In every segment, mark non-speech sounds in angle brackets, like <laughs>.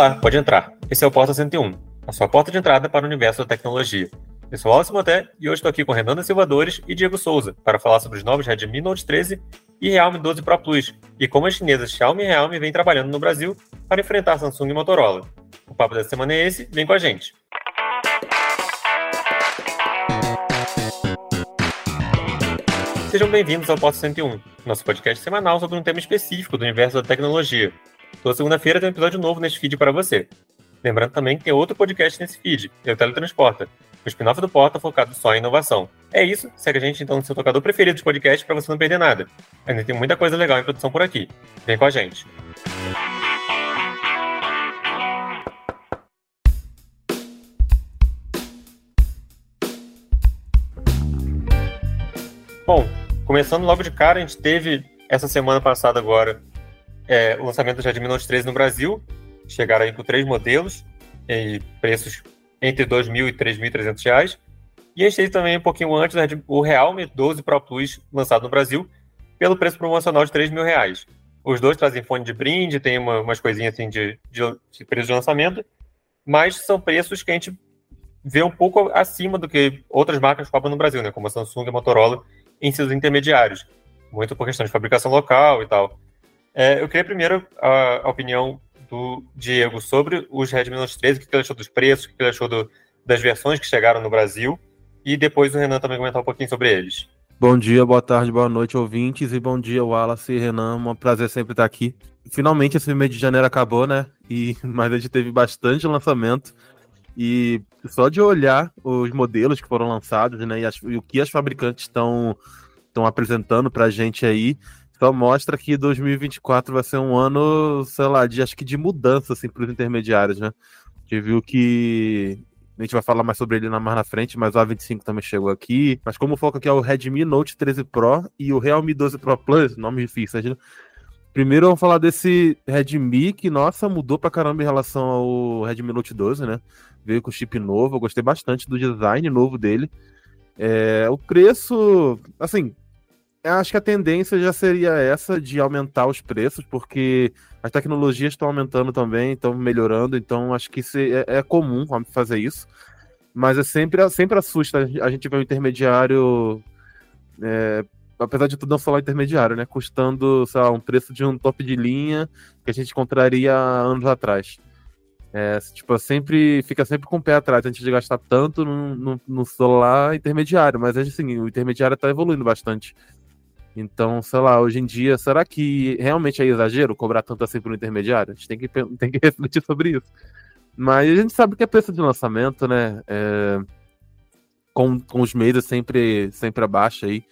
Olá, pode entrar. Esse é o Porta 101, a sua porta de entrada para o universo da tecnologia. Eu sou Wallace Moté e hoje estou aqui com Renan Silvadores e Diego Souza para falar sobre os novos Redmi Note 13 e Realme 12 Pro Plus e como as chinesas Xiaomi e Realme vêm trabalhando no Brasil para enfrentar Samsung e Motorola. O papo dessa semana é esse, vem com a gente. Sejam bem-vindos ao Porta 101, nosso podcast semanal sobre um tema específico do universo da tecnologia. Toda segunda-feira tem um episódio novo neste feed para você. Lembrando também que tem outro podcast nesse feed, é o Teletransporta, o spin-off do Porta focado só em inovação. É isso, segue a gente então no seu tocador preferido de podcast para você não perder nada. Ainda tem muita coisa legal em produção por aqui. Vem com a gente. Bom, começando logo de cara, a gente teve essa semana passada agora é, o lançamento do Redmi Note 13 no Brasil. Chegaram aí com três modelos e preços entre R$ 2.000 e R$ 3.300. E a gente teve também um pouquinho antes o Realme 12 Pro Plus lançado no Brasil pelo preço promocional de R$ 3.000. Os dois trazem fone de brinde, tem uma, umas coisinhas assim de, de, de preço de lançamento, mas são preços que a gente vê um pouco acima do que outras marcas cobram no Brasil, né? Como a Samsung e a Motorola em seus intermediários. Muito por questão de fabricação local e tal. É, eu queria primeiro a, a opinião do Diego sobre os Redmi Note 13, o que ele achou dos preços, o que ele achou do, das versões que chegaram no Brasil, e depois o Renan também comentar um pouquinho sobre eles. Bom dia, boa tarde, boa noite, ouvintes, e bom dia, Wallace e Renan, um prazer sempre estar aqui. Finalmente esse mês de janeiro acabou, né? E, <laughs> mas a gente teve bastante lançamento, e só de olhar os modelos que foram lançados, né, e, as, e o que as fabricantes estão apresentando para a gente aí, só mostra que 2024 vai ser um ano, sei lá, de acho que de mudança assim para os intermediários, né? A gente viu que a gente vai falar mais sobre ele mais na frente, mas o A25 também chegou aqui. Mas como o foco aqui é o Redmi Note 13 Pro e o Realme 12 Pro Plus, nome difícil, né? Primeiro vamos falar desse Redmi que, nossa, mudou pra caramba em relação ao Redmi Note 12, né? Veio com chip novo, eu gostei bastante do design novo dele. É, o preço, assim, acho que a tendência já seria essa de aumentar os preços, porque as tecnologias estão aumentando também, estão melhorando, então acho que é, é, comum fazer isso. Mas é sempre, sempre assusta a gente ver um intermediário, é, apesar de tudo não falar intermediário, né? Custando, sei lá, um preço de um top de linha que a gente encontraria anos atrás. É, tipo, sempre fica sempre com o pé atrás antes de gastar tanto no, no, no celular intermediário, mas assim, o intermediário está evoluindo bastante. Então, sei lá, hoje em dia, será que realmente é exagero cobrar tanto assim por um intermediário? A gente tem que, <laughs> tem que refletir sobre isso. Mas a gente sabe que é preço de lançamento, né? É, com, com os meses sempre, sempre abaixo aí.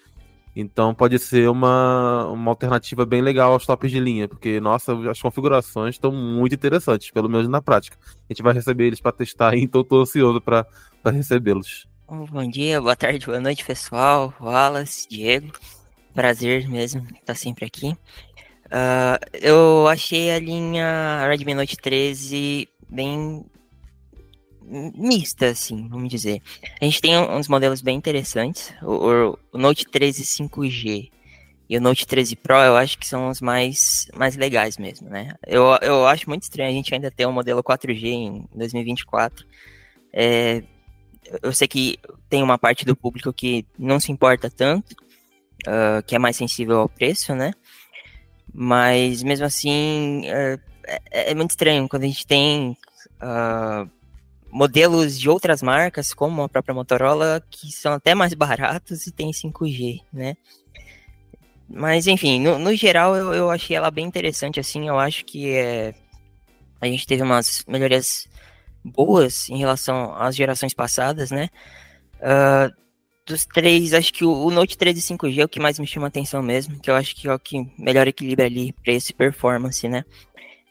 Então pode ser uma, uma alternativa bem legal aos tops de linha, porque, nossa, as configurações estão muito interessantes, pelo menos na prática. A gente vai receber eles para testar, então estou ansioso para recebê-los. Bom dia, boa tarde, boa noite, pessoal. Wallace, Diego prazer mesmo estar tá sempre aqui. Uh, eu achei a linha Redmi Note 13 bem mista, assim, vamos dizer. A gente tem uns modelos bem interessantes. O, o, Note 13 5G e o Note 13 Pro, eu acho que são os mais, mais legais mesmo, né? Eu, eu acho muito estranho a gente ainda ter um modelo 4G em 2024. É, eu sei que tem uma parte do público que não se importa tanto, uh, que é mais sensível ao preço, né? Mas mesmo assim, uh, é, é, muito estranho quando a gente tem uh, modelos de outras marcas, como a própria Motorola, que são até mais baratos e tem 5G, né? Mas enfim, no, no geral eu, eu achei ela bem interessante, assim, eu acho que é, a gente teve umas melhorias boas em relação às gerações passadas, né? Uh, dos três, acho que o, Note 13 5G é o que mais me chama atenção mesmo, que eu acho que é o que melhor equilibra ali preço e performance, né?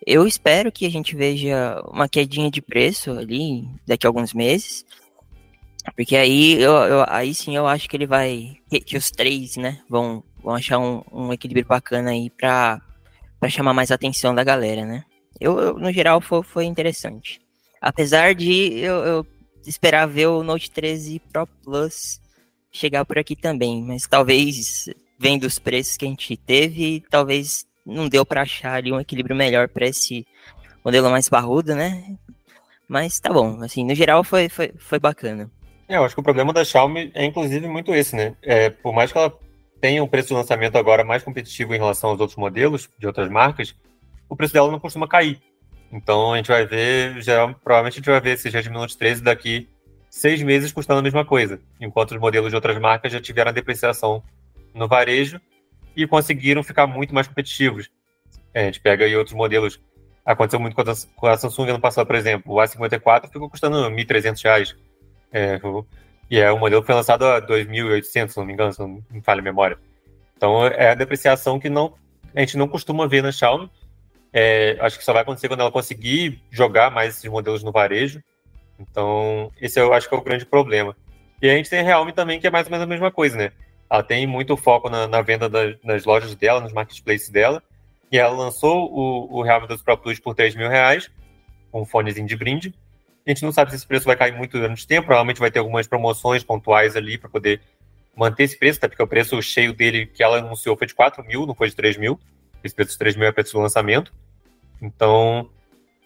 Eu espero que a gente veja uma quedinha de preço ali daqui a alguns meses, porque aí, eu, eu aí sim eu acho que ele vai, que, os três, né, vão, vão achar um, um equilíbrio bacana aí pra, pra chamar mais atenção da galera, né? Eu, eu no geral, foi, foi interessante. Apesar de eu, eu esperar ver o Note 13 Pro Plus chegar por aqui também, mas talvez vendo os preços que a gente teve, talvez não deu para achar ali um equilíbrio melhor para esse modelo mais parrudo, né? Mas tá bom, assim, no geral foi, foi, foi bacana. É, eu acho que o problema da Xiaomi é inclusive muito esse, né? É, por mais que ela tenha um preço de lançamento agora mais competitivo em relação aos outros modelos de outras marcas, o preço dela não costuma cair. Então a gente vai ver, já, provavelmente a gente vai ver esse Redmi Note 13 daqui seis meses custando a mesma coisa, enquanto os modelos de outras marcas já tiveram a depreciação no varejo e conseguiram ficar muito mais competitivos. É, a gente pega aí outros modelos. Aconteceu muito com a Samsung ano passado, por exemplo. O A54 ficou custando R$ 1.300. É, e é um modelo que foi lançado a 2.800, se não me engano, se não me falha a memória. Então é a depreciação que não, a gente não costuma ver na Xiaomi. É, acho que só vai acontecer quando ela conseguir jogar mais esses modelos no varejo. Então, esse eu acho que é o grande problema. E a gente tem a Realme também, que é mais ou menos a mesma coisa, né? Ela tem muito foco na, na venda das, nas lojas dela, nos marketplaces dela. E ela lançou o, o Realme 12 Pro Plus por 3 mil reais, um fonezinho de brinde. A gente não sabe se esse preço vai cair muito durante o tempo, provavelmente vai ter algumas promoções pontuais ali para poder manter esse preço, até porque o preço cheio dele que ela anunciou foi de 4 mil, não foi de 3 mil. Esse preço de 3 mil é preço do lançamento. Então,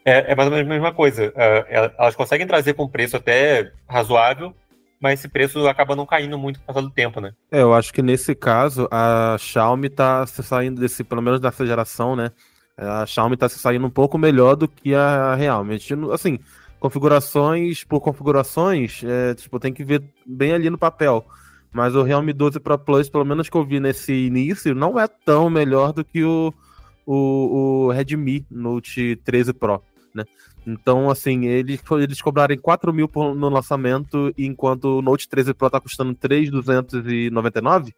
é, é mais ou menos a mesma coisa. É, elas conseguem trazer com preço até razoável, mas esse preço acaba não caindo muito por causa do tempo, né? É, eu acho que nesse caso a Xiaomi tá se saindo desse, pelo menos dessa geração, né? A Xiaomi tá se saindo um pouco melhor do que a Realme. Assim, configurações por configurações, é, tipo, tem que ver bem ali no papel. Mas o Realme 12 Pro Plus, pelo menos que eu vi nesse início, não é tão melhor do que o, o, o Redmi Note 13 Pro, né? Então, assim, eles, eles cobrarem 4 mil no lançamento, enquanto o Note 13 Pro tá custando 3,299,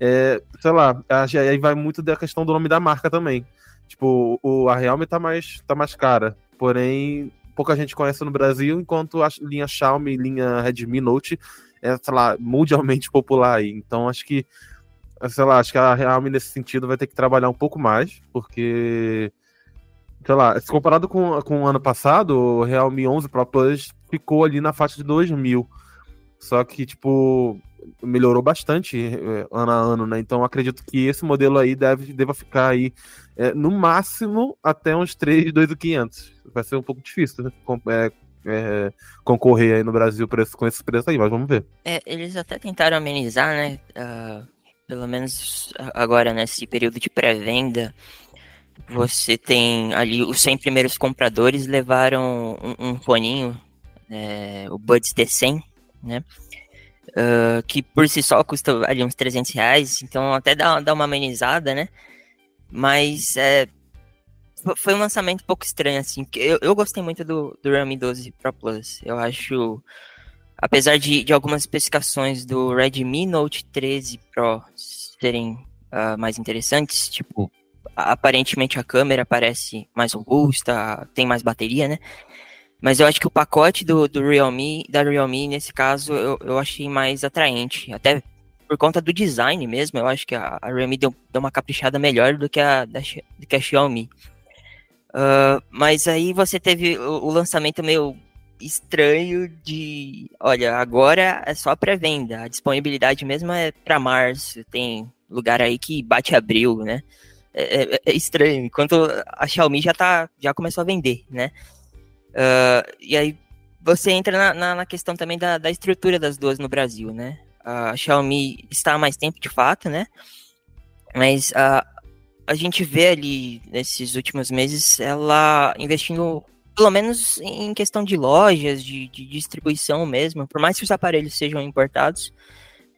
é, sei lá, aí vai muito da questão do nome da marca também. Tipo, o, a Realme tá mais, tá mais cara, porém, pouca gente conhece no Brasil, enquanto a linha Xiaomi, linha Redmi Note é, sei lá, mundialmente popular aí. Então, acho que, sei lá, acho que a Realme nesse sentido vai ter que trabalhar um pouco mais, porque sei lá, se comparado com, com o ano passado, o Realme 11 Pro Plus ficou ali na faixa de 2 mil. Só que, tipo, melhorou bastante é, ano a ano, né? Então acredito que esse modelo aí deve, deva ficar aí é, no máximo até uns 3, 2,500. Vai ser um pouco difícil, né? É, é, concorrer aí no Brasil preço, com esse preço aí, mas vamos ver. É, eles até tentaram amenizar, né? Uh, pelo menos agora nesse período de pré-venda, você tem ali os 100 primeiros compradores levaram um, um é, o Buds T100, né? Uh, que por si só custa ali uns 300 reais, então até dá, dá uma amenizada, né? Mas é, foi um lançamento um pouco estranho, assim. Eu, eu gostei muito do, do Realme 12 Pro Plus. Eu acho, apesar de, de algumas especificações do Redmi Note 13 Pro serem uh, mais interessantes, tipo aparentemente a câmera parece mais robusta, tem mais bateria, né? Mas eu acho que o pacote do, do Realme, da Realme, nesse caso, eu, eu achei mais atraente. Até por conta do design mesmo, eu acho que a, a Realme deu, deu uma caprichada melhor do que a, da, do que a Xiaomi. Uh, mas aí você teve o, o lançamento meio estranho de, olha, agora é só pré-venda, a disponibilidade mesmo é para março, tem lugar aí que bate abril, né? É, é, é, estranho, enquanto a Xiaomi já, tá, já começou a vender, né? Uh, e aí você entra na, na, na, questão também da, da estrutura das duas no Brasil, né? A Xiaomi está há mais tempo de fato, né? Mas uh, a gente vê ali nesses últimos meses ela investindo pelo menos em questão de lojas, de, de distribuição mesmo, por mais que os aparelhos sejam importados,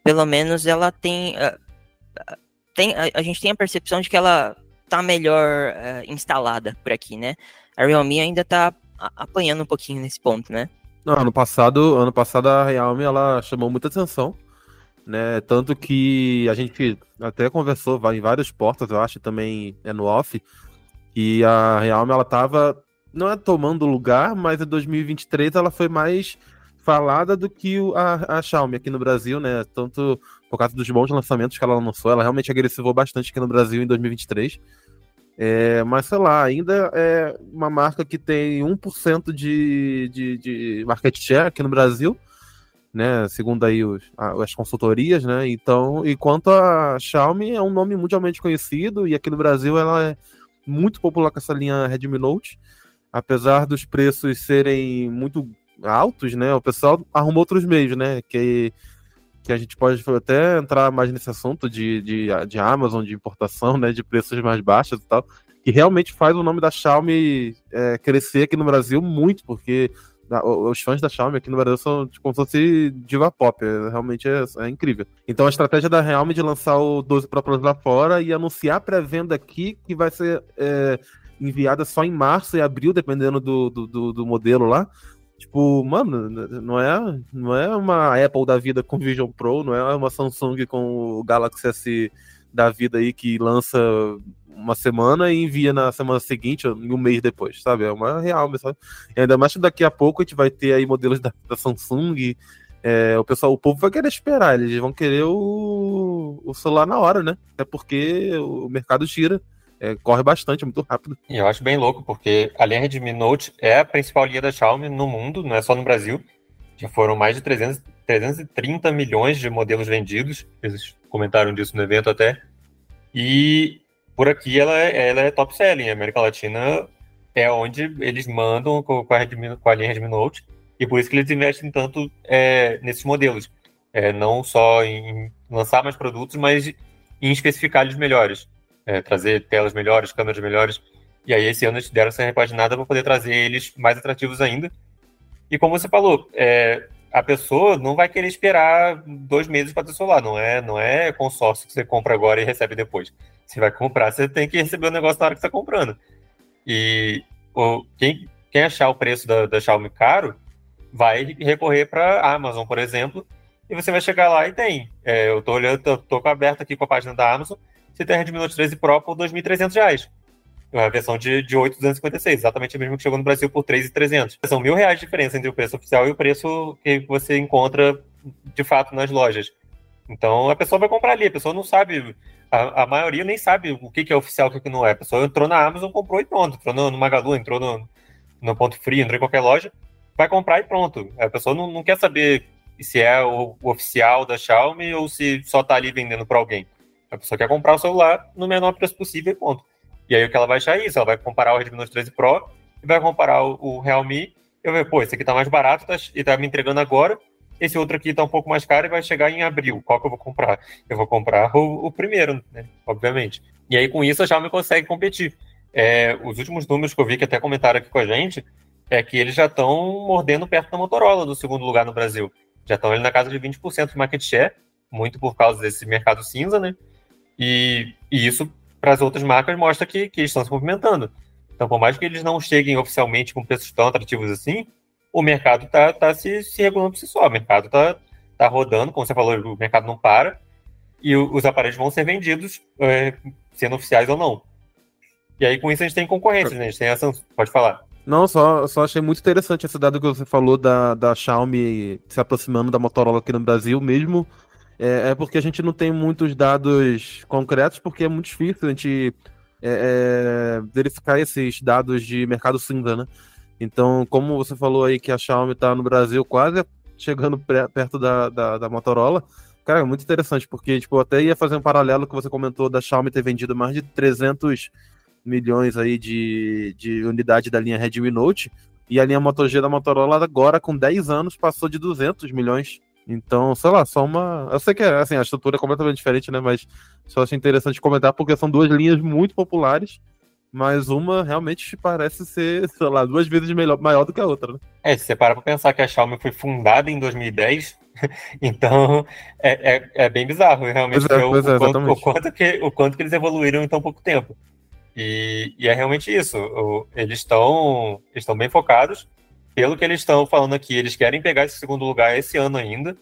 pelo menos ela tem uh, tem, a, a, gente tem a percepção de que ela tá melhor uh, instalada por aqui, né? A Realme ainda tá apanhando um pouquinho nesse ponto, né? Não, ano passado, ano passado a Realme ela chamou muita atenção, né? Tanto que a gente até conversou em vários portas, eu acho, também é no off, que a Realme ela tava não é tomando lugar, mas em 2023 ela foi mais falada do que a, a Xiaomi aqui no Brasil, né? Tanto por causa dos bons lançamentos que ela lançou, ela realmente agressivou bastante aqui no Brasil em 2023. É, mas sei lá, ainda é uma marca que tem 1% de, de, de market share aqui no Brasil, né? Segundo aí os, as consultorias, né? Então, enquanto a Xiaomi é um nome mundialmente conhecido e aqui no Brasil ela é muito popular com essa linha Redmi Note. apesar dos preços serem muito altos, né? O pessoal arrumou outros meios, né? Que, que a gente pode até entrar mais nesse assunto de, de, de Amazon, de importação, né? De preços mais baixos e tal. Que realmente faz o nome da Xiaomi é, crescer aqui no Brasil muito, porque os fãs da Xiaomi aqui no Brasil são tipo, como se fosse diva pop, é, realmente é, é, incrível. Então a estratégia da Realme de lançar o 12 Pro Plus lá fora e anunciar pré-venda aqui, que vai ser é, enviada só em março e abril, dependendo do, do, do, do modelo lá. Tipo, mano, não é, não é uma Apple da vida com Vision Pro, não é uma Samsung com o Galaxy S da vida aí que lança uma semana e envia na semana seguinte, um mês depois, sabe? É uma real, sabe? E ainda mais que daqui a pouco a gente vai ter aí modelos da, da Samsung. É, o pessoal, o povo vai querer esperar, eles vão querer o, o celular na hora, né? É porque o mercado gira. É, corre bastante, é muito rápido. E eu acho bem louco, porque a linha Redmi Note é a principal linha da Xiaomi no mundo, não é só no Brasil. Já foram mais de 300, 330 milhões de modelos vendidos. Eles comentaram disso no evento até. E por aqui ela é, ela é top selling. A América Latina é onde eles mandam com a, Redmi, com a linha Redmi Note. E por isso que eles investem tanto é, nesses modelos. É, não só em lançar mais produtos, mas em especificar eles melhores. É, trazer telas melhores, câmeras melhores. E aí esse ano eles deram essa repaginada para poder trazer eles mais atrativos ainda. E como você falou, é, a pessoa não vai querer esperar dois meses para ter celular. Não é, não é consórcio que você compra agora e recebe depois. Você vai comprar, você tem que receber o negócio na hora que está comprando. E o, quem, quem achar o preço da, da Xiaomi caro vai recorrer para Amazon, por exemplo, e você vai chegar lá e tem. É, eu estou olhando, tô aberto aqui com a página da Amazon. Você tem a Redmi Note 13 Pro por R$ 2.300 a versão de, de 8,256, exatamente a mesma que chegou no Brasil por 3,300. São mil reais de diferença entre o preço oficial e o preço que você encontra de fato nas lojas. Então a pessoa vai comprar ali, a pessoa não sabe, a, a maioria nem sabe o que, que é oficial e o que não é. A pessoa entrou na Amazon, comprou e pronto. Entrou no, no Magalu, entrou no, no Ponto Frio, entrou em qualquer loja, vai comprar e pronto. A pessoa não, não quer saber se é o, o oficial da Xiaomi ou se só está ali vendendo para alguém. A pessoa quer comprar o celular no menor preço possível e ponto. E aí o que ela vai achar é isso, ela vai comparar o Redmi Note 13 Pro e vai comparar o, o Realme e vai ver, pô, esse aqui tá mais barato tá, e tá me entregando agora, esse outro aqui tá um pouco mais caro e vai chegar em abril. Qual que eu vou comprar? Eu vou comprar o, o primeiro, né? Obviamente. E aí com isso a Xiaomi consegue competir. É, os últimos números que eu vi que até comentaram aqui com a gente é que eles já estão mordendo perto da Motorola do segundo lugar no Brasil. Já estão ali na casa de 20% de market share, muito por causa desse mercado cinza, né? E, e isso para as outras marcas mostra que, que estão se movimentando. Então, por mais que eles não cheguem oficialmente com preços tão atrativos assim, o mercado está tá se, se regulando por si só. O mercado está tá rodando, como você falou, o mercado não para, e os aparelhos vão ser vendidos, é, sendo oficiais ou não. E aí, com isso, a gente tem concorrência, né? A gente tem essa. Pode falar. Não, só, só achei muito interessante esse dado que você falou da, da Xiaomi se aproximando da Motorola aqui no Brasil, mesmo é, é, porque a gente não tem muitos dados concretos, porque é muito difícil a gente é, é, verificar esses dados de mercado cinza, né? Então, como você falou aí que a Xiaomi está no Brasil quase chegando perto da, da, da, Motorola, cara, é muito interessante, porque tipo, até ia fazer um paralelo que você comentou da Xiaomi ter vendido mais de 300 milhões aí de, de unidade da linha Redmi Note, e a linha Moto G da Motorola agora, com 10 anos, passou de 200 milhões então, sei lá, só uma. Eu sei que é, assim, a estrutura é completamente diferente, né? Mas só acho interessante comentar porque são duas linhas muito populares, mas uma realmente parece ser, <laughs> sei lá, duas vezes melhor, maior do que a outra, né? É, se você parar pra pensar que a Xiaomi foi fundada em 2010, <laughs> então é, é, é, bem bizarro, realmente, é, o, é, o, quanto, o, quanto, que, o quanto que eles evoluíram em tão pouco tempo. E, e é realmente isso. O, eles estão estão bem focados pelo que eles estão falando aqui, eles querem pegar esse segundo lugar esse ano ainda.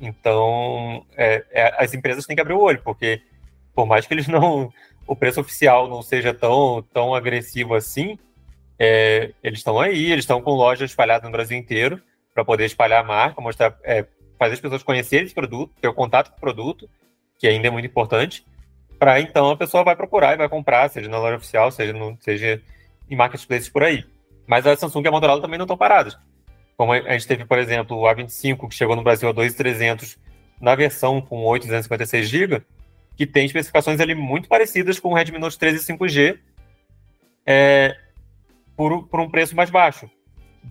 Então, é, é, as empresas têm que abrir o olho, porque por mais que eles não. <laughs> O preço oficial não seja tão, tão agressivo assim, é, eles estão aí, eles estão com lojas espalhadas no Brasil inteiro para poder espalhar a marca, mostrar, é, fazer as pessoas conhecerem esse produto, ter o contato com o produto, que ainda é muito importante, para então a pessoa vai procurar e vai comprar, seja na loja oficial, seja, no, seja em marketplaces por aí. Mas a Samsung e a Motorola também não estão paradas. Como a gente teve, por exemplo, o A25, que chegou no Brasil a 2.300 na versão com 8 256 GB, que tem especificações ali muito parecidas com o Redmi Note 13 5G. É, por, por um preço mais baixo.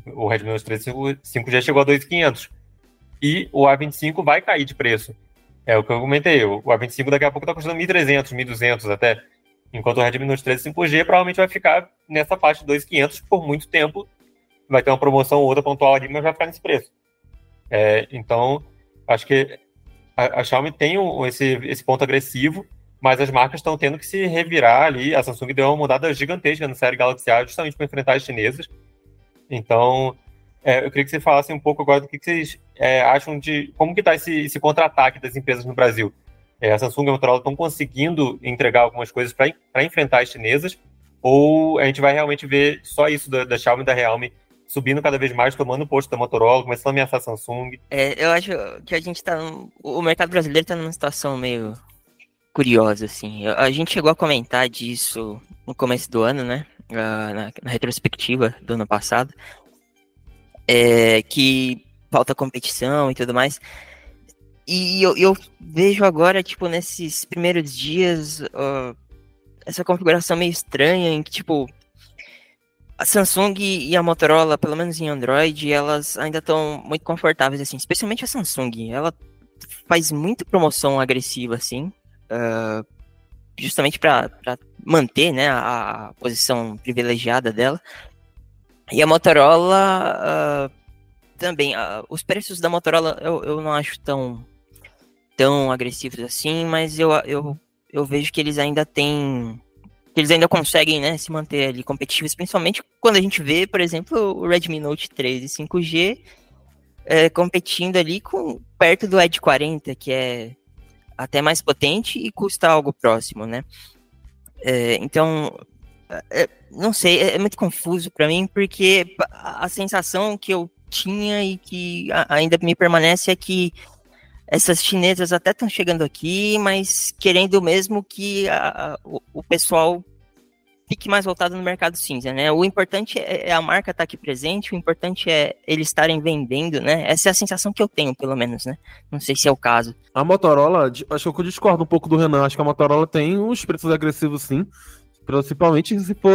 O Redmi Note 13 5G chegou a 2.500 e o A25 vai cair de preço. É o que eu comentei. O A25 daqui a pouco está custando 1.300, 1.200 até. Enquanto o Redmi Note 13 5G provavelmente vai ficar nessa faixa de 2.500 por muito tempo. Vai ter uma promoção ou outra pontual ali, mas vai ficar nesse preço. É, então, acho que a, a Xiaomi tem um, esse, esse ponto agressivo, mas as marcas estão tendo que se revirar ali. A Samsung deu uma mudada gigantesca na série Galaxy A justamente para enfrentar as chinesas. Então, é, eu queria que você falasse um pouco agora do que, que vocês é, acham de como que está esse, esse contra-ataque das empresas no Brasil. É, a Samsung e a Motorola estão conseguindo entregar algumas coisas para enfrentar as chinesas, ou a gente vai realmente ver só isso da, da Xiaomi e da Realme subindo cada vez mais, tomando o posto da Motorola, começando a ameaçar a Samsung. É, eu acho que a gente está O mercado brasileiro está numa situação meio curiosa, assim. A gente chegou a comentar disso no começo do ano, né? Na, na retrospectiva do ano passado. É, que falta competição e tudo mais. E eu, eu, vejo agora, tipo, nesses primeiros dias, uh, essa configuração meio estranha, em que, tipo, a Samsung e a Motorola, pelo menos em Android, elas ainda estão muito confortáveis, assim, especialmente a Samsung. Ela faz muita promoção agressiva, assim, uh, justamente para manter, né, a, posição privilegiada dela. E a Motorola uh, também, uh, os preços da Motorola eu, eu não acho tão tão agressivos assim, mas eu, eu, eu vejo que eles ainda têm. eles ainda conseguem né, se manter ali competitivos, principalmente quando a gente vê, por exemplo, o Redmi Note 3 e 5G é, competindo ali com perto do Edge 40, que é até mais potente e custa algo próximo, né? É, então, é, não sei, é, é muito confuso para mim, porque a sensação que eu tinha e que ainda me permanece é que essas chinesas até estão chegando aqui, mas querendo mesmo que a, o, o, pessoal fique mais voltado no mercado cinza, né? O importante é, é a marca estar tá aqui presente, o importante é eles estarem vendendo, né? Essa é a sensação que eu tenho, pelo menos, né? Não sei se é o caso. A Motorola, acho que eu discordo um pouco do Renan, acho que a Motorola tem uns preços agressivos sim, Principalmente se for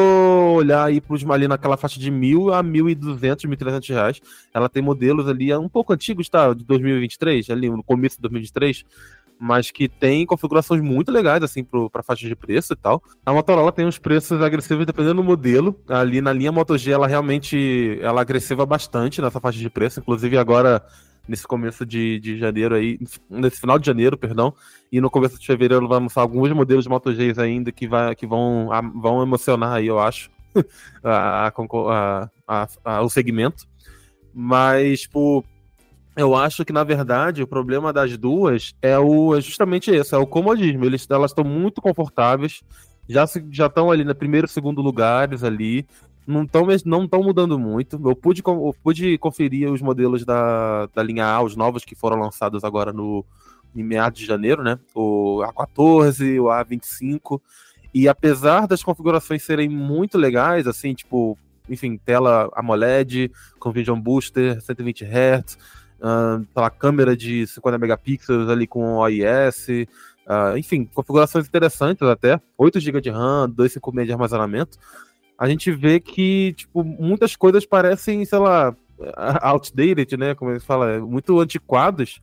olhar aí pros, ali naquela faixa de mil a mil e duzentos, mil trezentos reais. Ela tem modelos ali um pouco antigos, tá? De 2023, ali no começo de 2023 mas que tem configurações muito legais, assim, para faixa de preço e tal. A Motorola tem uns preços agressivos dependendo do modelo. Ali na linha Moto G, ela realmente ela agressiva bastante nessa faixa de preço. Inclusive, agora nesse começo de, de janeiro aí, nesse final de janeiro, perdão, e no começo de fevereiro vai lançar alguns modelos de Moto Gs ainda que, vai, que vão, a, vão emocionar aí, eu acho, <laughs> a, a, a, o segmento. Mas, tipo, eu acho que, na verdade, o problema das duas é, o, é justamente esse, é o comodismo. Eles, elas estão muito confortáveis, já já estão ali no primeiro segundo lugares ali não estão não tão mudando muito. Eu pude, eu pude conferir os modelos da, da linha A, os novos que foram lançados agora no em meados de janeiro, né? O A14, o A25. E apesar das configurações serem muito legais, assim, tipo, enfim, tela AMOLED com Vision Booster, 120 Hz, uh, câmera de 50 megapixels ali com OIS, uh, enfim, configurações interessantes até, 8 GB de RAM, 256 de armazenamento a gente vê que, tipo, muitas coisas parecem, sei lá, <laughs> outdated, né? Como ele fala, muito antiquadas.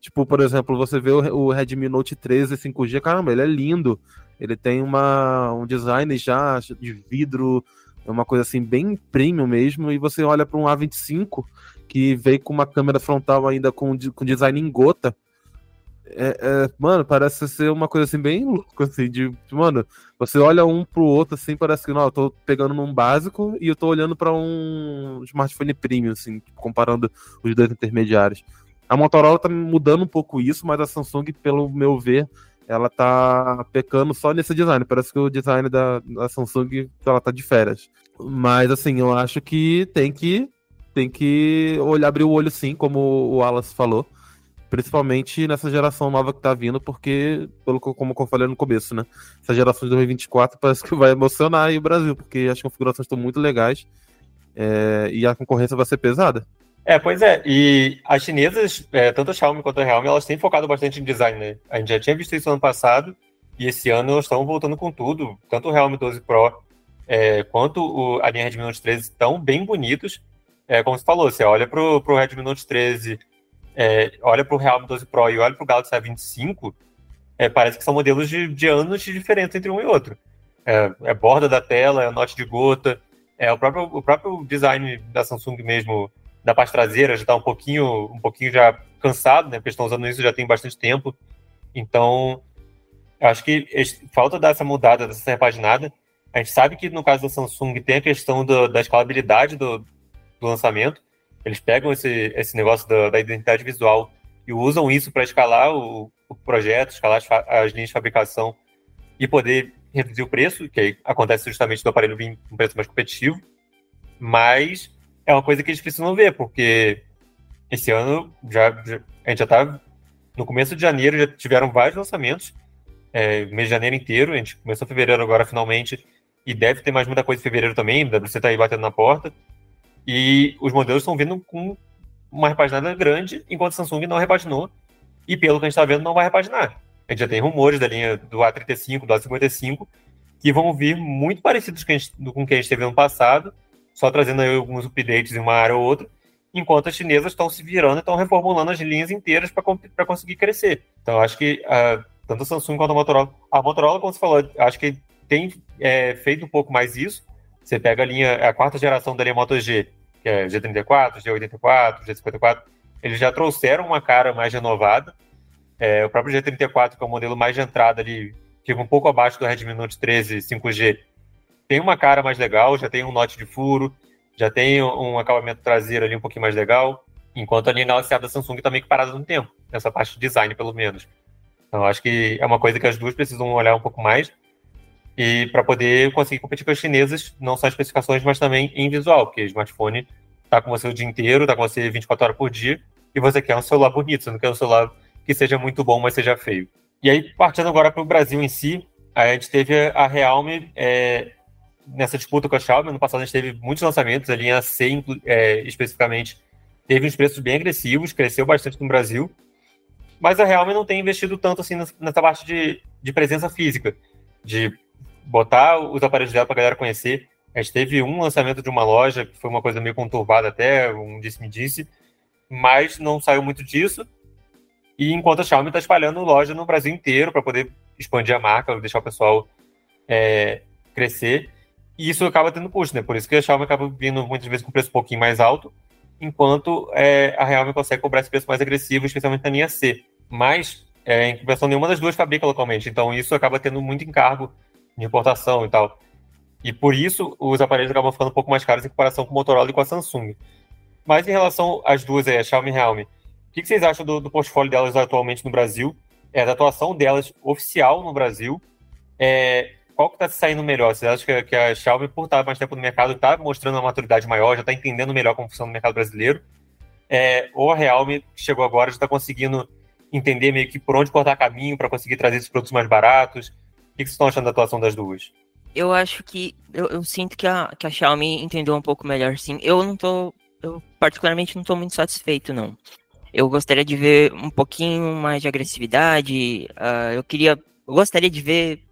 Tipo, por exemplo, você vê o, Redmi Note 13 5G, caramba, ele é lindo. Ele tem uma, um design já de vidro, é uma coisa assim, bem premium mesmo. E você olha para um A25 que veio com uma câmera frontal ainda com, com design em gota. É, é, mano, parece ser uma coisa assim bem louca, assim, de, mano, você olha um pro outro assim, parece que, não, eu tô pegando num básico e eu tô olhando para um smartphone premium, assim, comparando os dois intermediários. A Motorola tá mudando um pouco isso, mas a Samsung, pelo meu ver, ela tá pecando só nesse design. Parece que o design da, da Samsung, ela tá de férias. Mas, assim, eu acho que tem que tem que olhar, abrir o olho sim, como o Wallace falou Principalmente nessa geração nova que tá vindo, porque, pelo como eu falei no começo, né? Essa geração de 2024 parece que vai emocionar aí o Brasil, porque as configurações estão muito legais é, e a concorrência vai ser pesada. É, pois é. E as chinesas, é, tanto a Xiaomi quanto a Realme, elas têm focado bastante em design, né? A gente já tinha visto isso ano passado, e esse ano elas estão voltando com tudo. Tanto o Realme 12 Pro é, quanto o, a linha Redmi Note 13 estão bem bonitos. É, como você falou, você olha para o Redmi Note 13, é, olha para o Realme 12 Pro e olha para o Galaxy A25, é, parece que são modelos de, de anos de diferença entre um e outro. É, é borda da tela, é note de gota, é o próprio, o próprio design da Samsung mesmo, da parte traseira, já está um pouquinho, um pouquinho já cansado, né? Porque estão usando isso já tem bastante tempo. Então, acho que falta dar essa mudada, dessa repaginada. A gente sabe que no caso da Samsung tem a questão do, da escalabilidade do, do, lançamento. Eles pegam esse, esse negócio da, da identidade visual e usam isso para escalar o, o, projeto, escalar as, as, linhas de fabricação e poder reduzir o preço, que acontece justamente do aparelho vir um preço mais competitivo. Mas é uma coisa que eles precisam ver, porque esse ano já, já a gente já está no começo de janeiro, já tiveram vários lançamentos, é, mês de janeiro inteiro, a gente começou fevereiro agora finalmente, e deve ter mais muita coisa em fevereiro também, WC está aí batendo na porta, e os modelos estão vindo com uma repaginada grande, enquanto a Samsung não repaginou, e pelo que a gente está vendo, não vai repaginar. A gente já tem rumores da linha do A35, do A55, que vão vir muito parecidos com, o que a gente teve no passado, só trazendo aí alguns updates em uma área ou outra, enquanto as chinesas estão se virando e estão reformulando as linhas inteiras para conseguir crescer. Então, acho que uh, tanto a Samsung quanto a Motorola. A Motorola, como você falou, acho que tem é, feito um pouco mais isso. Você pega a linha, a quarta geração da linha Moto G, que é G34, G84, G54, eles já trouxeram uma cara mais renovada. É, o próprio G34, que é o modelo mais de entrada ali, fica um pouco abaixo do Redmi Note 13 5G, tem uma cara mais legal, já tem um note de furo, já tem um acabamento traseiro ali um pouquinho mais legal, enquanto a linha LCA da Samsung está meio que parada no tempo, nessa parte de design, pelo menos. Então, acho que é uma coisa que as duas precisam olhar um pouco mais e para poder conseguir competir com as chinesas, não só em especificações, mas também em visual, porque o smartphone está com você o dia inteiro, está com você 24 horas por dia, e você quer um celular bonito, você não quer um celular que seja muito bom, mas seja feio. E aí, partindo agora para o Brasil em si, a gente teve a Realme é, nessa disputa com a Xiaomi. No passado, a gente teve muitos lançamentos, a linha C é, especificamente teve uns preços bem agressivos, cresceu bastante no Brasil. Mas a Realme não tem investido tanto assim nessa parte de, de presença física, de botar os aparelhos dela para a galera conhecer. A gente teve um lançamento de uma loja, que foi uma coisa meio conturbada até, um disse-me-disse, mas não saiu muito disso. E enquanto a Xiaomi está espalhando loja no Brasil inteiro para poder expandir a marca, deixar o pessoal é, crescer. E isso acaba tendo custo, né? Por isso que a Xiaomi acaba vindo muitas vezes com preço um pouquinho mais alto, enquanto é, a Realme consegue cobrar esse preço mais agressivo, especialmente na linha C. Mas, é, em compensação, nenhuma das duas fabrica localmente, então isso acaba tendo muito encargo de importação e tal. E por isso os aparelhos acabam ficando um pouco mais caros em comparação com o Motorola e com a Samsung. Mas em relação às duas, é, a Xiaomi e Realme, o que, vocês acham do, do, portfólio delas atualmente no Brasil? É, da atuação delas oficial no Brasil? É, qual que está se saindo melhor? Você acha que, que a Xiaomi, por estar mais tempo no mercado, está mostrando uma maturidade maior, já está entendendo melhor como funciona o mercado brasileiro? É, ou a Realme, que chegou agora, já está conseguindo entender meio que por onde cortar caminho para conseguir trazer esses produtos mais baratos? Que, vocês estão achando da atuação das duas? Eu acho que eu, eu, sinto que a, que a Xiaomi entendeu um pouco melhor, sim. Eu não tô, eu particularmente não estou muito satisfeito, não. Eu gostaria de ver um pouquinho mais de agressividade. Uh, eu queria, eu gostaria de ver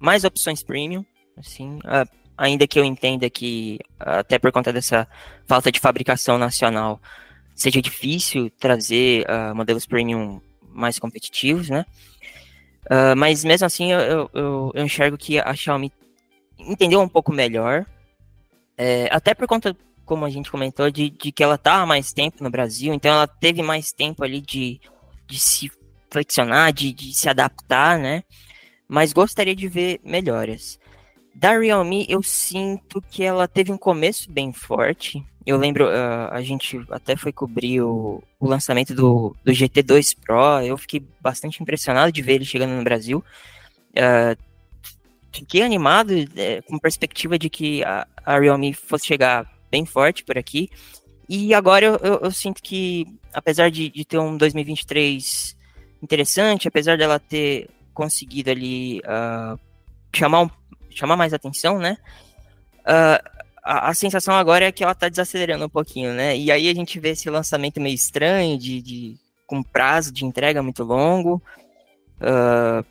mais opções premium, assim, uh, ainda que eu entenda que, até por conta dessa falta de fabricação nacional, seja difícil trazer uh, modelos premium mais competitivos, né? Uh, mas mesmo assim, eu, eu, eu, enxergo que a Xiaomi entendeu um pouco melhor, é, até por conta, como a gente comentou, de, de que ela está há mais tempo no Brasil, então ela teve mais tempo ali de, de se flexionar, de, de se adaptar, né? mas gostaria de ver melhoras. Da Realme, eu sinto que ela teve um começo bem forte. Eu lembro, uh, a gente até foi cobrir o, o lançamento do, do, GT2 Pro. Eu fiquei bastante impressionado de ver ele chegando no Brasil. Uh, fiquei animado uh, com perspectiva de que a, a, Realme fosse chegar bem forte por aqui. E agora eu, eu, eu sinto que, apesar de, de ter um 2023 interessante, apesar dela ter conseguido ali uh, chamar, um, chamar mais atenção, né? Uh, a, a, sensação agora é que ela tá desacelerando um pouquinho, né? E aí a gente vê esse lançamento meio estranho, de, de com prazo de entrega muito longo, uh,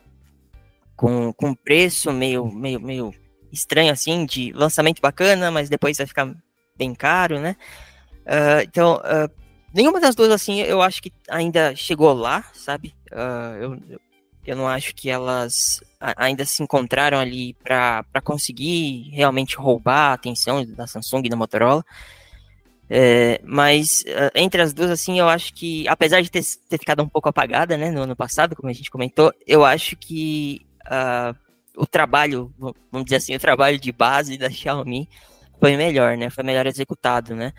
com, com preço meio, meio, meio estranho assim, de lançamento bacana, mas depois vai ficar bem caro, né? Uh, então, uh, nenhuma das duas, assim, eu acho que ainda chegou lá, sabe? Eu, eu não acho que elas ainda se encontraram ali para conseguir realmente roubar a atenção da Samsung e da Motorola. É, mas entre as duas, assim, eu acho que, apesar de ter, ter ficado um pouco apagada, né, no ano passado, como a gente comentou, eu acho que uh, o trabalho, vamos dizer assim, o trabalho de base da Xiaomi foi melhor, né? Foi melhor executado, né?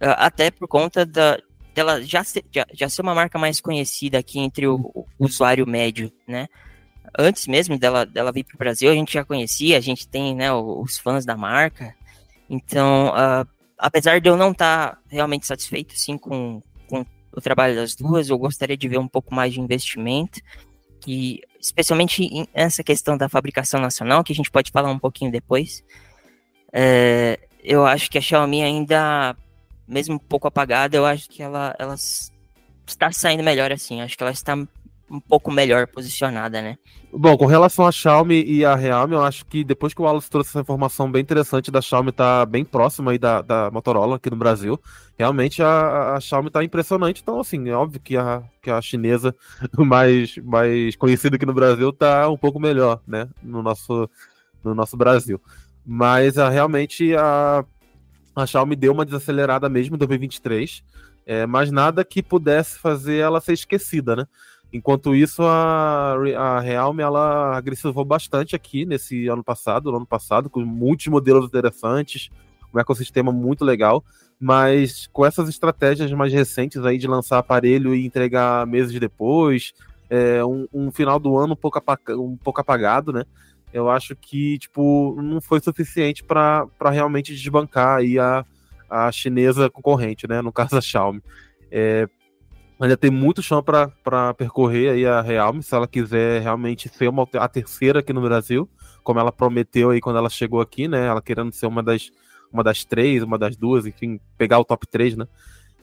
Até por conta da, dela já ser, já, já ser uma marca mais conhecida aqui entre o, o usuário médio, né? Antes mesmo dela, dela vir para o Brasil, a gente já conhecia, a gente tem né, os fãs da marca. Então, uh, apesar de eu não estar tá realmente satisfeito sim com, com o trabalho das duas, eu gostaria de ver um pouco mais de investimento que especialmente nessa questão da fabricação nacional, que a gente pode falar um pouquinho depois, é, eu acho que a Xiaomi ainda, mesmo um pouco apagada, eu acho que ela, ela está saindo melhor assim, acho que ela está um pouco melhor posicionada, né? Bom, com relação a Xiaomi e a Realme, eu acho que depois que o Wallace trouxe essa informação bem interessante da Xiaomi tá bem próxima aí da, da Motorola aqui no Brasil, realmente a, a Xiaomi tá impressionante. Então, assim, é óbvio que a, que a chinesa <laughs> mais, mais conhecida aqui no Brasil tá um pouco melhor, né? No nosso, no nosso Brasil. Mas a, realmente a, a Xiaomi deu uma desacelerada mesmo em 2023, é, mas nada que pudesse fazer ela ser esquecida, né? Enquanto isso, a, a Realme ela agressivou bastante aqui nesse ano passado, no ano passado, com muitos modelos interessantes, um ecossistema muito legal, mas com essas estratégias mais recentes aí de lançar aparelho e entregar meses depois, é, um, um, final do ano um pouco, um pouco apagado, né? Eu acho que tipo não foi suficiente para realmente desbancar aí a, a chinesa concorrente, né? No <laughs> caso a Xiaomi. É, Ainda tem muito chão para percorrer aí a Realme, se ela quiser realmente ser uma, a terceira aqui no Brasil, como ela prometeu aí quando ela chegou aqui, né? Ela querendo ser uma das, uma das três, uma das duas, enfim, pegar o top 3, né?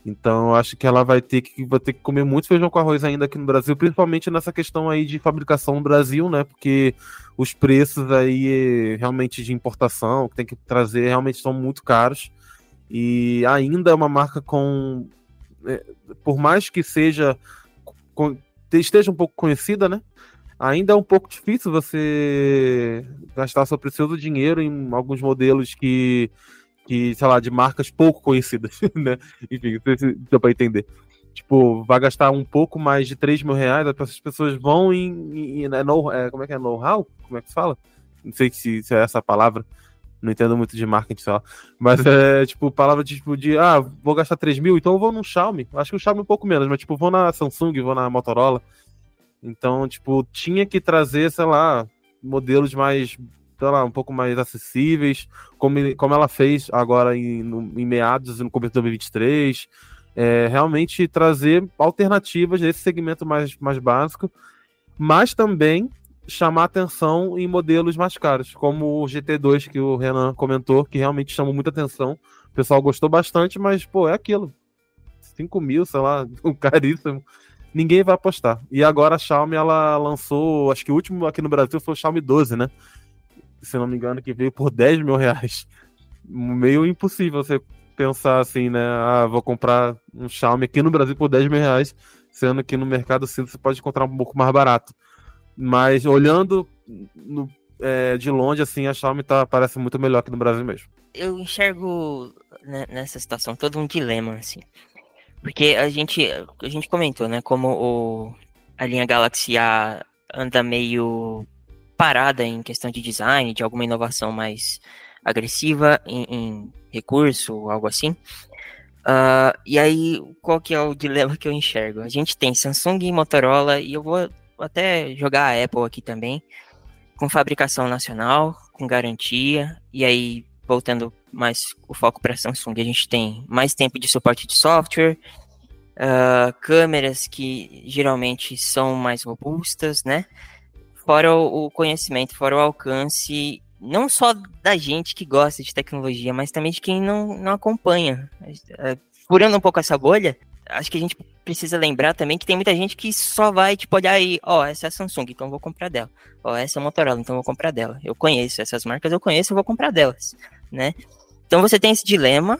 Então eu acho que ela vai ter que, vai ter que comer muito feijão com arroz ainda aqui no Brasil, principalmente nessa questão aí de fabricação no Brasil, né? Porque os preços aí realmente de importação que tem que trazer realmente são muito caros. E ainda é uma marca com é, por mais que seja esteja um pouco conhecida, né? Ainda é um pouco difícil você gastar seu precioso dinheiro em alguns modelos que, que sei lá, de marcas pouco conhecidas, <laughs> né? Enfim, deu para entender. Tipo, vai gastar um pouco mais de 3 mil reais, as pessoas vão em. em, em é, know, é, como é que é? Know-how? Como é que se fala? Não sei se, se é essa palavra não entendo muito de marketing só. Mas é tipo, palavra de, tipo, de ah, vou gastar 3 mil, então eu vou no Xiaomi. Acho que o Xiaomi um pouco menos, mas tipo, vou na Samsung, vou na Motorola. Então, tipo, tinha que trazer, sei lá, modelos mais, sei lá, um pouco mais acessíveis, como, como ela fez agora em, no, em meados no começo de 2023. É, realmente trazer alternativas nesse segmento mais, mais básico, mas também chamar atenção em modelos mais caros, como o GT2 que o Renan comentou, que realmente chamou muita atenção. O pessoal gostou bastante, mas, pô, é aquilo. 5 mil, sei lá, <laughs> caríssimo. Ninguém vai apostar. E agora a Xiaomi, ela lançou, acho que o último aqui no Brasil foi o Xiaomi 12, né? Se não me engano, que veio por 10 mil reais. Meio impossível você pensar assim, né? Ah, vou comprar um Xiaomi aqui no Brasil por 10 mil reais, sendo que no mercado sim você pode encontrar um pouco mais barato. Mas olhando no, é, de longe, assim, a Xiaomi tá, parece muito melhor aqui no Brasil mesmo. Eu enxergo né, nessa situação todo um dilema, assim. Porque a gente, a gente comentou, né, como o, a linha Galaxy A anda meio parada em questão de design, de alguma inovação mais agressiva em, em recurso, algo assim. Uh, e aí, qual que é o dilema que eu enxergo? A gente tem Samsung e Motorola, e eu vou até jogar a Apple aqui também, com fabricação nacional, com garantia, e aí voltando mais o foco para Samsung, a gente tem mais tempo de suporte de software, uh, câmeras que geralmente são mais robustas, né? Fora o, conhecimento, fora o alcance, não só da gente que gosta de tecnologia, mas também de quem não, não acompanha. Uh, furando um pouco essa bolha, acho que a gente precisa lembrar também que tem muita gente que só vai, tipo, olhar aí, ó, oh, essa é a Samsung, então vou comprar dela. Ó, oh, essa é a Motorola, então vou comprar dela. Eu conheço essas marcas, eu conheço, eu vou comprar delas, né? Então você tem esse dilema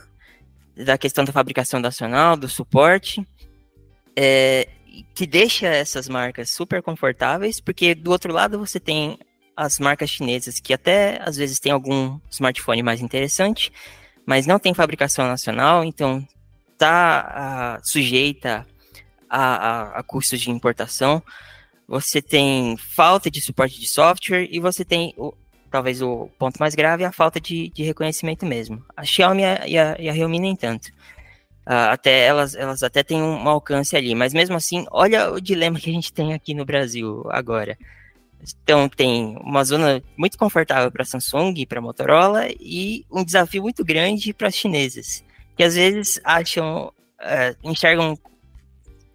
da questão da fabricação nacional, do suporte, é, que deixa essas marcas super confortáveis, porque do outro lado você tem as marcas chinesas que até às vezes tem algum smartphone mais interessante, mas não tem fabricação nacional, então está sujeita a, a, a, custos de importação. Você tem falta de suporte de software e você tem, o, talvez o ponto mais grave, a falta de, de reconhecimento mesmo. A Xiaomi e a, e a Realme nem tanto. Uh, até elas, elas até têm um alcance ali, mas mesmo assim, olha o dilema que a gente tem aqui no Brasil agora. Então tem uma zona muito confortável para Samsung e para Motorola e um desafio muito grande para as chinesas, que às vezes acham, uh, enxergam,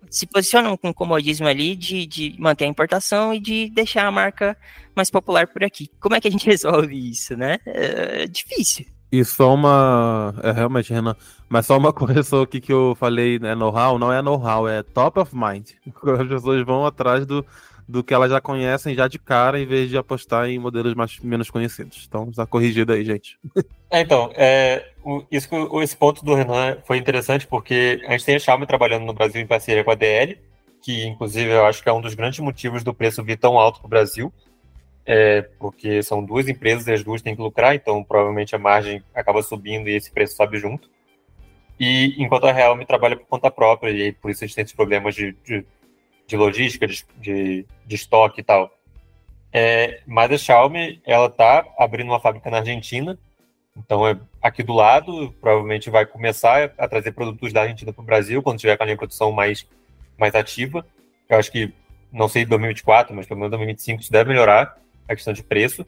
se posicionam com comodismo ali de, de manter a importação e de deixar a marca mais popular por aqui. Como é que a gente <laughs> resolve isso, né? É difícil. E só uma. É realmente, Renan. Mas só uma <laughs> correção aqui que eu falei, né? Know-how, não é know-how, é top of mind. <laughs> As pessoas vão atrás do, do que elas já conhecem já de cara, em vez de apostar em modelos mais, menos conhecidos. Então, está corrigido aí, gente. <laughs> É, então, é, o, isso, esse ponto do Renan foi interessante, porque a gente tem a Xiaomi trabalhando no Brasil em parceria com a DL, que inclusive eu acho que é um dos grandes motivos do preço vir tão alto para o Brasil, é, porque são duas empresas e as duas têm que lucrar, então provavelmente a margem acaba subindo e esse preço sobe junto. E enquanto a Realme trabalha por conta própria, e por isso a gente tem esses problemas de, de, de logística, de, de, de, estoque e tal. É, mas a Xiaomi, ela tá abrindo uma fábrica na Argentina, então é aqui do lado, provavelmente vai começar a trazer produtos da Argentina para o Brasil, quando tiver com a linha de produção mais, mais ativa. Eu acho que, não sei 2024, mas pelo menos 2025 isso deve melhorar a questão de preço.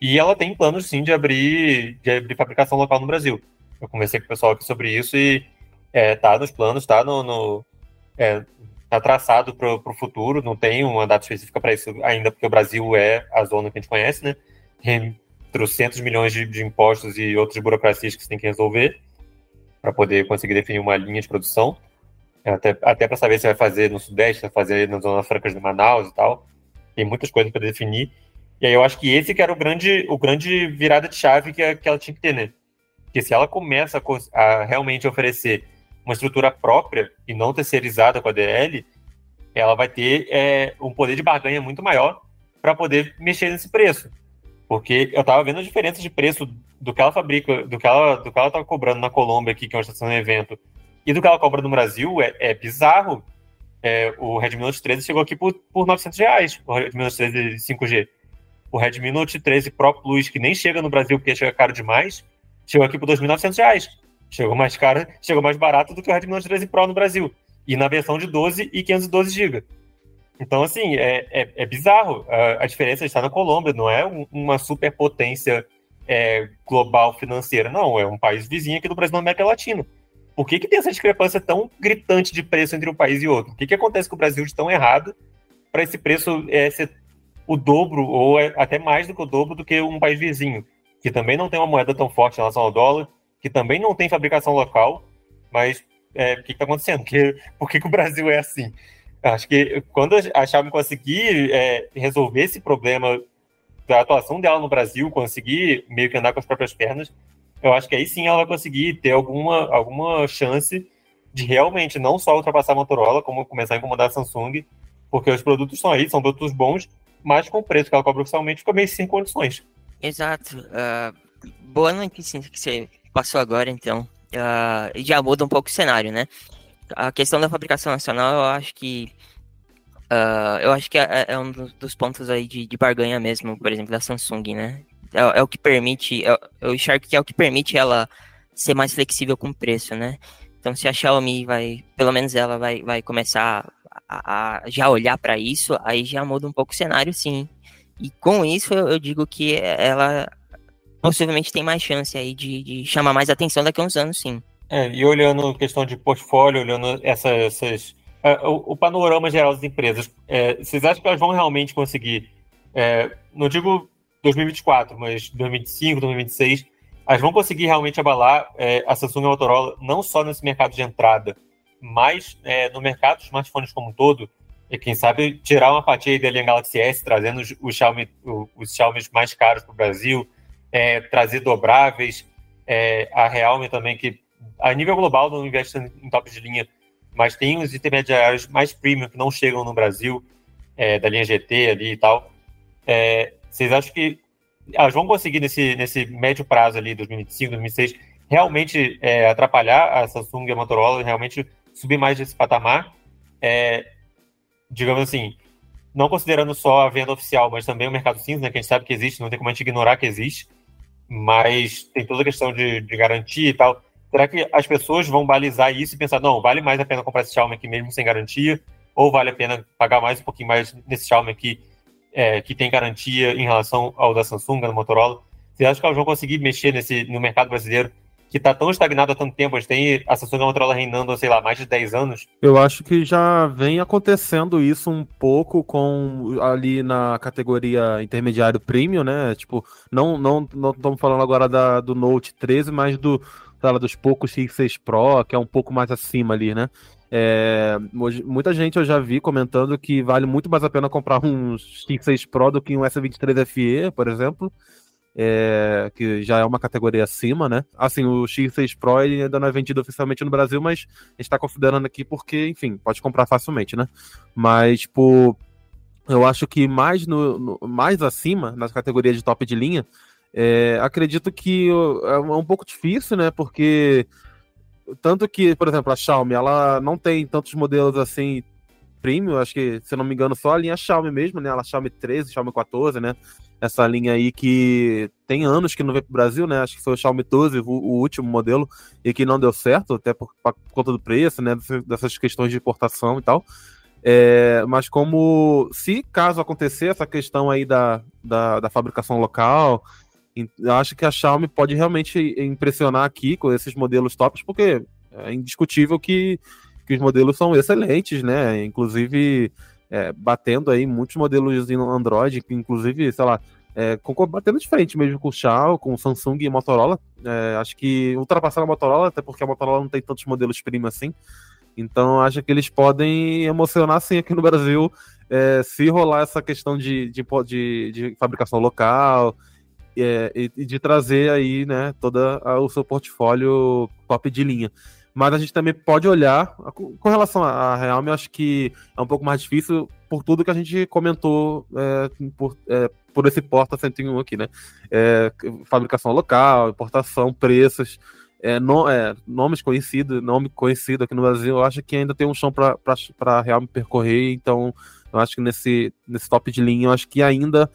E ela tem planos, sim, de abrir, de abrir fabricação local no Brasil. Eu conversei com o pessoal aqui sobre isso e é, tá nos planos, tá no, no é, tá traçado para o futuro, não tem uma data específica para isso ainda, porque o Brasil é a zona que a gente conhece, né? Tem trocentos milhões de, de impostos e outras burocracias que você tem que resolver para poder conseguir definir uma linha de produção. Até, até para saber se vai fazer no Sudeste, se vai fazer na Zona Franca de Manaus e tal. Tem muitas coisas para definir. E aí eu acho que esse que era o grande, o grande virada de chave que, que ela tinha que ter, né? Porque se ela começa a, a realmente oferecer uma estrutura própria e não terceirizada com a DL, ela vai ter é, um poder de barganha muito maior para poder mexer nesse preço. Porque eu estava vendo a diferença de preço do que ela fabrica, do que ela do que ela estava cobrando na Colômbia aqui, que é uma estação de evento, e do que ela cobra no Brasil, é, é bizarro. É, o Redmi Note 13 chegou aqui por, por 900 reais, o Redmi Note 13 5G. O Redmi Note 13 Pro Plus, que nem chega no Brasil porque chega caro demais, chegou aqui por R$ 2.900. Chegou mais caro, chegou mais barato do que o Redmi Note 13 Pro no Brasil. E na versão de 12 e 512 GB. Então, assim, é, é, é bizarro. A, a, diferença está na Colômbia, não é um, uma superpotência é, global financeira. Não, é um país vizinho aqui do Brasil, na América Latina. Por que, que tem essa discrepância tão gritante de preço entre um país e outro? O que, que acontece com o Brasil de tão errado para esse preço é, ser o dobro, ou é até mais do que o dobro do que um país vizinho, que também não tem uma moeda tão forte em relação ao dólar, que também não tem fabricação local, mas é, o que está acontecendo? Que, por que, que, o Brasil é assim? Acho que quando a Xiaomi conseguir é, resolver esse problema da atuação dela no Brasil, conseguir meio que andar com as próprias pernas, eu acho que aí sim ela vai conseguir ter alguma, alguma chance de realmente não só ultrapassar a Motorola, como começar a incomodar a Samsung, porque os produtos estão aí, são produtos bons, mas com o preço que ela cobra oficialmente fica meio sem condições. Exato. Uh, boa notícia que você passou agora, então. Uh, já muda um pouco o cenário, né? A questão da fabricação nacional, eu acho que. Uh, eu acho que é, é, um dos pontos aí de, de barganha mesmo, por exemplo, da Samsung, né? É, é o que permite. É, eu enxergo que é o que permite ela ser mais flexível com o preço, né? Então, se a Xiaomi vai, pelo menos ela vai, vai começar a, a já olhar para isso, aí já muda um pouco o cenário, sim. E com isso eu, eu digo que ela possivelmente tem mais chance aí de, de, chamar mais atenção daqui a uns anos, sim. É, e olhando questão de portfólio, olhando essa, essas. É, o, o, panorama geral das empresas, é, vocês acham que elas vão realmente conseguir, é, não digo 2024, mas 2025, 2026, elas vão conseguir realmente abalar é, a Samsung e a Motorola, não só nesse mercado de entrada, mais é, no mercado de smartphones como um todo, e quem sabe tirar uma fatia da linha Galaxy S, trazendo os, os Xiaomi, os Xiaomi mais caros para o Brasil, é, trazer dobráveis, é, a Realme também, que a nível global não investe em top de linha, mas tem os intermediários mais premium que não chegam no Brasil, é, da linha GT ali e tal. É, vocês acham que elas vão conseguir nesse, nesse médio prazo ali, 2025, 2026, realmente é, atrapalhar a Samsung e a Motorola, realmente subir mais desse patamar? É, digamos assim, não considerando só a venda oficial, mas também o mercado cinza, né, que a gente sabe que existe, não tem como a gente ignorar que existe, mas tem toda a questão de, de garantia e tal. Será que as pessoas vão balizar isso e pensar, não, vale mais a pena comprar esse Xiaomi aqui mesmo sem garantia, ou vale a pena pagar mais um pouquinho mais nesse Xiaomi aqui, é, que tem garantia em relação ao da Samsung, da Motorola? Você acha que elas vão conseguir mexer nesse, no mercado brasileiro que está tão estagnado há tanto tempo, a gente tem a Samsung Motorola reinando, sei lá, mais de 10 anos. Eu acho que já vem acontecendo isso um pouco com ali na categoria intermediário premium, né? Tipo, não não não estamos falando agora da, do Note 13, mas do lá, dos poucos X6 Pro, que é um pouco mais acima ali, né? É, hoje, muita gente eu já vi comentando que vale muito mais a pena comprar um X6 Pro do que um S23 FE, por exemplo é, que já é uma categoria acima, né? Assim, o X6 Pro ele ainda não é vendido oficialmente no Brasil, mas a gente tá considerando aqui porque, enfim, pode comprar facilmente, né? Mas, tipo, eu acho que mais, no, no mais acima, nas categorias de top de linha, é, acredito que é um pouco difícil, né? Porque tanto que, por exemplo, a Xiaomi, ela não tem tantos modelos assim premium, acho que, se não me engano, só a linha Xiaomi mesmo, né? A Xiaomi 13, Xiaomi 14, né? Essa linha aí que tem anos que não veio para o Brasil, né? Acho que foi o Xiaomi 12, o, o, último modelo, e que não deu certo, até por, por conta do preço, né? Dessas questões de importação e tal. É, mas como se caso acontecer essa questão aí da, da, da fabricação local, acho que a Xiaomi pode realmente impressionar aqui com esses modelos tops, porque é indiscutível que, que os modelos são excelentes, né? Inclusive é, batendo aí muitos modelos em Android, inclusive, sei lá, é, batendo de frente mesmo com o Xiaomi, com o Samsung e Motorola. É, acho que ultrapassaram a Motorola, até porque a Motorola não tem tantos modelos premium assim. Então acho que eles podem emocionar sim aqui no Brasil é, se rolar essa questão de, de, de, de fabricação local é, e, e, de trazer aí né, todo o seu portfólio top de linha. Mas a gente também pode olhar, com relação à Realme, eu acho que é um pouco mais difícil por tudo que a gente comentou é, por, é, por esse Porta 101 aqui, né? É, fabricação local, importação, preços, é, no, é, nomes conhecidos, nome conhecido aqui no Brasil, eu acho que ainda tem um chão para a Realme percorrer, então eu acho que nesse, nesse top de linha, eu acho que ainda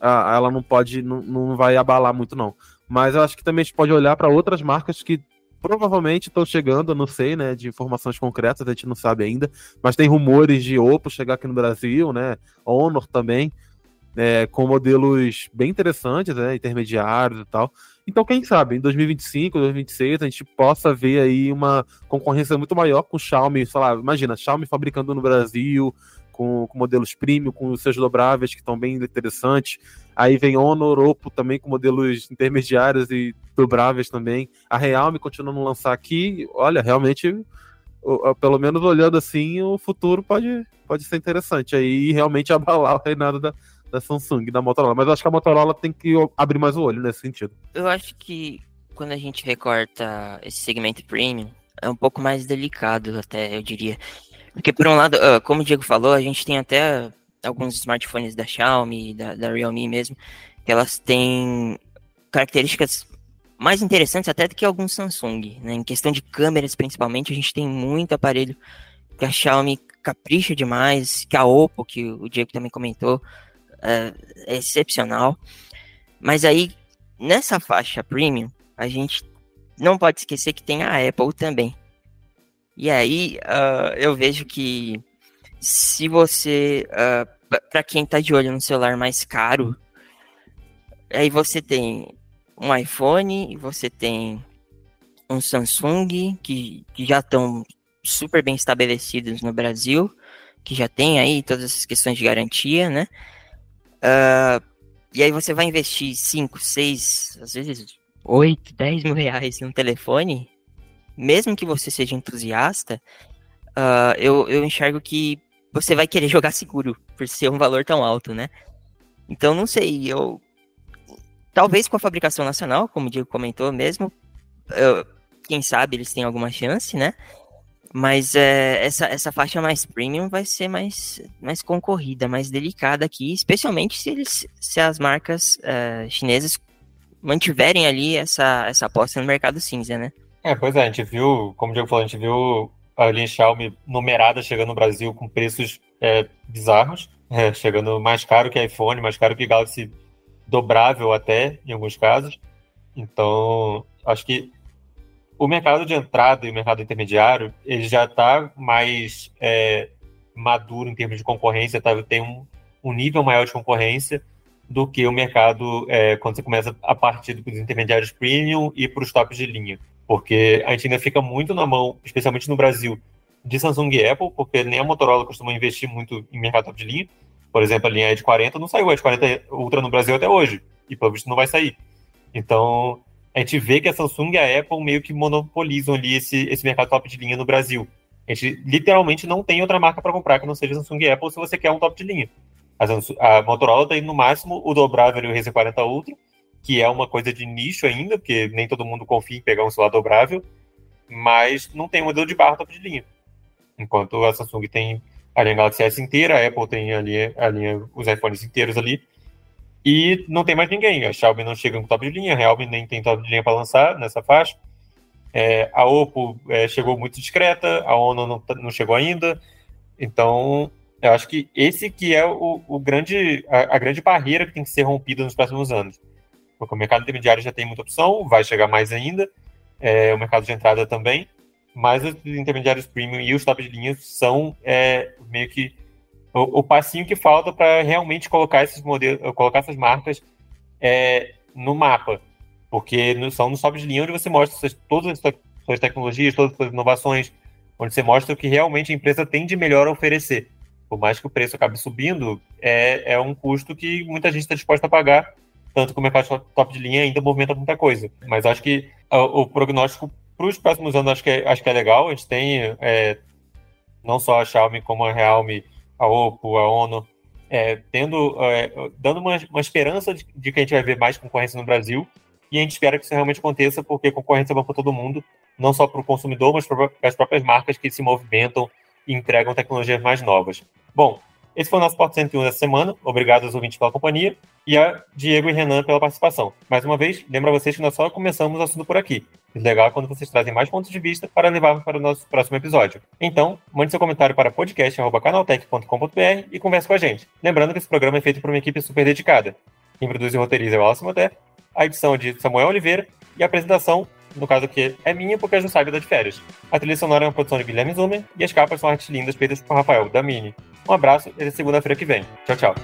a, ela não pode, não, não vai abalar muito, não. Mas eu acho que também a gente pode olhar para outras marcas que provavelmente estão chegando, não sei, né, de informações concretas, a gente não sabe ainda, mas tem rumores de Oppo chegar aqui no Brasil, né, Honor também, é, com modelos bem interessantes, né, intermediários e tal. Então, quem sabe, em 2025, 2026, a gente possa ver aí uma concorrência muito maior com o Xiaomi, sei lá, imagina, Xiaomi fabricando no Brasil, com, com modelos premium, com seus dobráveis que estão bem interessantes. Aí vem Honor, Oppo também com modelos intermediários e dobráveis também. A Realme continuando a lançar aqui. Olha, realmente, pelo menos olhando assim, o futuro pode, pode ser interessante. Aí realmente <laughs> abalar o reinado da, da Samsung, da Motorola. Mas eu acho que a Motorola tem que abrir mais o olho nesse sentido. Eu acho que quando a gente recorta esse segmento premium, é um pouco mais delicado, até eu diria. Porque, por um lado, uh, como o Diego falou, a gente tem até alguns smartphones da Xiaomi, da, da Realme mesmo, que elas têm características mais interessantes até do que alguns Samsung. Né? Em questão de câmeras, principalmente, a gente tem muito aparelho que a Xiaomi capricha demais, que a Oppo, que o Diego também comentou, uh, é excepcional. Mas aí, nessa faixa premium, a gente não pode esquecer que tem a Apple também. E aí uh, eu vejo que se você, uh, ah, para quem tá de olho no celular mais caro, aí você tem um iPhone, você tem um Samsung que, que já estão super bem estabelecidos no Brasil, que já tem aí todas essas questões de garantia, né? Uh, e aí você vai investir 5, 6, às vezes 8, 10 mil reais num telefone, mesmo que você seja entusiasta, uh, eu, eu enxergo que você vai querer <laughs> jogar seguro por ser um valor tão alto, né? Então, não sei, eu. Talvez com a fabricação nacional, como o Diego comentou mesmo, eu, quem sabe eles têm alguma chance, né? Mas é, essa, essa faixa mais premium vai ser mais, mais concorrida, mais delicada aqui, especialmente se, eles, se as marcas é, chinesas mantiverem ali essa, essa aposta no mercado cinza, né? É, pois é, a gente viu, como o Diego falou, a gente viu a linha Xiaomi numerada chegando no Brasil com preços é, bizarros, <laughs> é, chegando mais caro que iPhone, mais caro que Galaxy dobrável até, em alguns casos. Então, acho que o mercado de entrada e o mercado intermediário, ele já está mais é, maduro em termos de concorrência, tá? tem um, um, nível maior de concorrência do que o mercado é, quando você começa a partir dos intermediários premium e para os tops de linha. Porque a gente ainda fica muito na mão, especialmente no Brasil, de Samsung e Apple, porque nem a Motorola costuma investir muito em mercado top de linha. Por exemplo, a linha Edge40 não saiu a Edge40 Ultra no Brasil até hoje, e pelo visto não vai sair. Então, a gente vê que a Samsung e a Apple meio que monopolizam ali esse, esse mercado top de linha no Brasil. A gente literalmente não tem outra marca para comprar que não seja Samsung e Apple se você quer um top de linha. A, a Motorola tem no máximo o dobrável e o RC40 Ultra, que é uma coisa de nicho ainda, porque nem todo mundo confia em pegar um celular dobrável, mas não tem modelo de barra top de linha. Enquanto a Samsung tem a linha Galaxy S inteira, a Apple tem a linha, a linha os iPhones inteiros ali, e não tem mais ninguém. A Xiaomi não chega com top de linha, a Realme nem tem top de linha para lançar nessa faixa. É, a Oppo é, chegou muito discreta, a Ono não, tá, não, chegou ainda. Então, eu acho que esse que é o, o grande, a, a, grande barreira que tem que ser rompida nos próximos anos. Porque o mercado intermediário já tem muita opção, vai chegar mais ainda, é, o mercado de entrada também, mas os intermediários premium e os top de linha são é, meio que o, o passinho que falta para realmente colocar esses modelos, colocar essas marcas é, no mapa. Porque no, são nos top de linha onde você mostra suas, todas as suas tecnologias, todas as suas inovações, onde você mostra o que realmente a empresa tem de melhor a oferecer. Por mais que o preço acabe subindo, é, é um custo que muita gente está disposta a pagar, tanto que o mercado top de linha ainda movimenta muita coisa. Mas acho que o, o prognóstico para os próximos anos acho que é, acho que é legal. A gente tem é, não só a Xiaomi como a Realme a OPPO, a ONU, é, tendo, é, dando uma, uma esperança de, de, que a gente vai ver mais concorrência no Brasil, e a gente espera que isso realmente aconteça, porque concorrência é bom para todo mundo, não só para o consumidor, mas para as próprias marcas que se movimentam e entregam tecnologias mais novas. Bom, esse foi o nosso Porto 101 dessa semana. Obrigado aos ouvintes pela companhia e a Diego e Renan pela participação. Mais uma vez, lembro a vocês que nós só começamos o assunto por aqui. O legal é quando vocês trazem mais pontos de vista para levar para o nosso próximo episódio. Então, mande seu comentário para podcast.canaltech.com.br e converse com a gente. Lembrando que esse programa é feito por uma equipe super dedicada. Quem produz e roteiriza é o Alcio Moté, a edição é de Samuel Oliveira e a apresentação, no caso aqui, é minha porque a Ju sabe de férias. A trilha sonora é uma produção de Guilherme Zumer e as capas são artes lindas feitas por Rafael Damini. Um abraço e até segunda-feira que vem. Tchau, tchau.